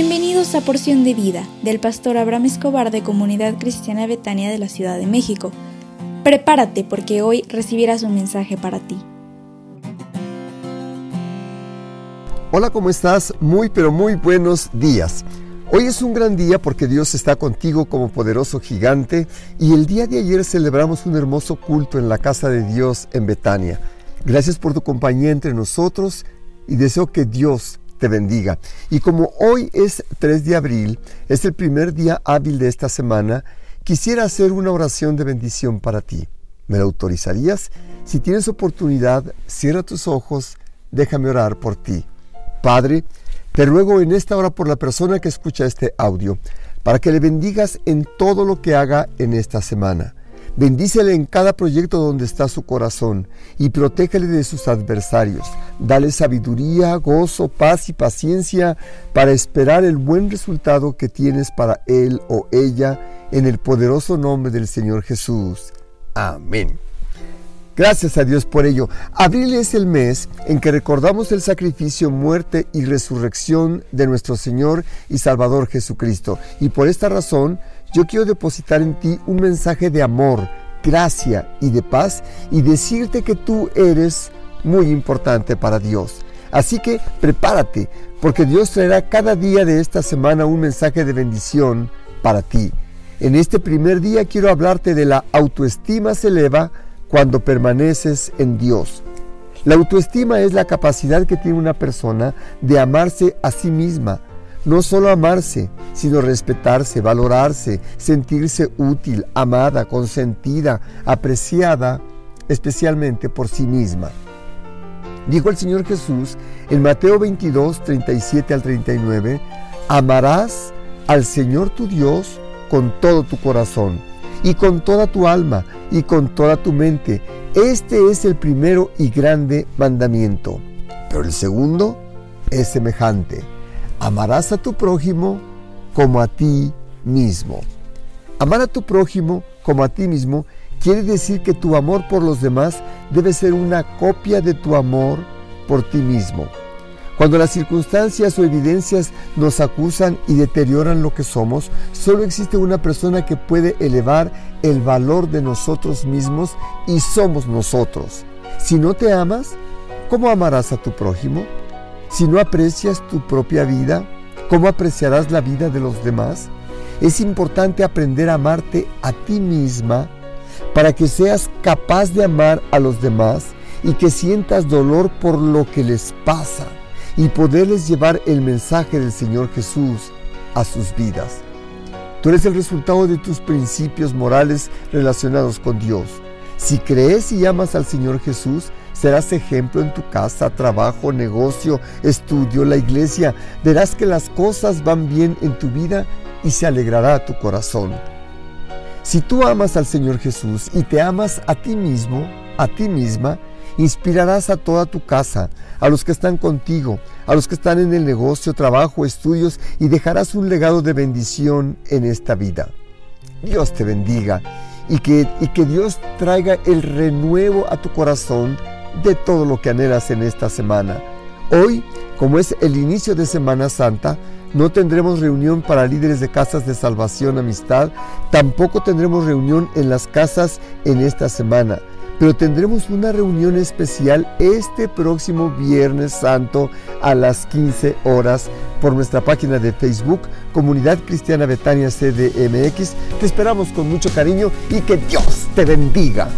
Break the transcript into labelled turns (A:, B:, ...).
A: Bienvenidos a Porción de Vida del pastor Abraham Escobar de Comunidad Cristiana Betania de la Ciudad de México. Prepárate porque hoy recibirás un mensaje para ti.
B: Hola, ¿cómo estás? Muy pero muy buenos días. Hoy es un gran día porque Dios está contigo como poderoso gigante y el día de ayer celebramos un hermoso culto en la casa de Dios en Betania. Gracias por tu compañía entre nosotros y deseo que Dios te bendiga. Y como hoy es 3 de abril, es el primer día hábil de esta semana, quisiera hacer una oración de bendición para ti. ¿Me la autorizarías? Si tienes oportunidad, cierra tus ojos, déjame orar por ti. Padre, te ruego en esta hora por la persona que escucha este audio, para que le bendigas en todo lo que haga en esta semana. Bendícele en cada proyecto donde está su corazón y protégele de sus adversarios. Dale sabiduría, gozo, paz y paciencia para esperar el buen resultado que tienes para él o ella en el poderoso nombre del Señor Jesús. Amén. Gracias a Dios por ello. Abril es el mes en que recordamos el sacrificio, muerte y resurrección de nuestro Señor y Salvador Jesucristo. Y por esta razón, yo quiero depositar en ti un mensaje de amor, gracia y de paz y decirte que tú eres muy importante para Dios. Así que prepárate, porque Dios traerá cada día de esta semana un mensaje de bendición para ti. En este primer día quiero hablarte de la autoestima se eleva cuando permaneces en Dios. La autoestima es la capacidad que tiene una persona de amarse a sí misma, no solo amarse, sino respetarse, valorarse, sentirse útil, amada, consentida, apreciada, especialmente por sí misma. Dijo el Señor Jesús en Mateo 22, 37 al 39, amarás al Señor tu Dios con todo tu corazón y con toda tu alma y con toda tu mente. Este es el primero y grande mandamiento. Pero el segundo es semejante. Amarás a tu prójimo como a ti mismo. Amar a tu prójimo como a ti mismo quiere decir que tu amor por los demás debe ser una copia de tu amor por ti mismo. Cuando las circunstancias o evidencias nos acusan y deterioran lo que somos, solo existe una persona que puede elevar el valor de nosotros mismos y somos nosotros. Si no te amas, ¿cómo amarás a tu prójimo? Si no aprecias tu propia vida, ¿cómo apreciarás la vida de los demás? Es importante aprender a amarte a ti misma para que seas capaz de amar a los demás y que sientas dolor por lo que les pasa y poderles llevar el mensaje del Señor Jesús a sus vidas. Tú eres el resultado de tus principios morales relacionados con Dios. Si crees y amas al Señor Jesús, serás ejemplo en tu casa, trabajo, negocio, estudio, la iglesia. Verás que las cosas van bien en tu vida y se alegrará tu corazón. Si tú amas al Señor Jesús y te amas a ti mismo, a ti misma, Inspirarás a toda tu casa, a los que están contigo, a los que están en el negocio, trabajo, estudios y dejarás un legado de bendición en esta vida. Dios te bendiga y que, y que Dios traiga el renuevo a tu corazón de todo lo que anhelas en esta semana. Hoy, como es el inicio de Semana Santa, no tendremos reunión para líderes de casas de salvación, amistad, tampoco tendremos reunión en las casas en esta semana pero tendremos una reunión especial este próximo Viernes Santo a las 15 horas por nuestra página de Facebook, Comunidad Cristiana Betania CDMX. Te esperamos con mucho cariño y que Dios te bendiga.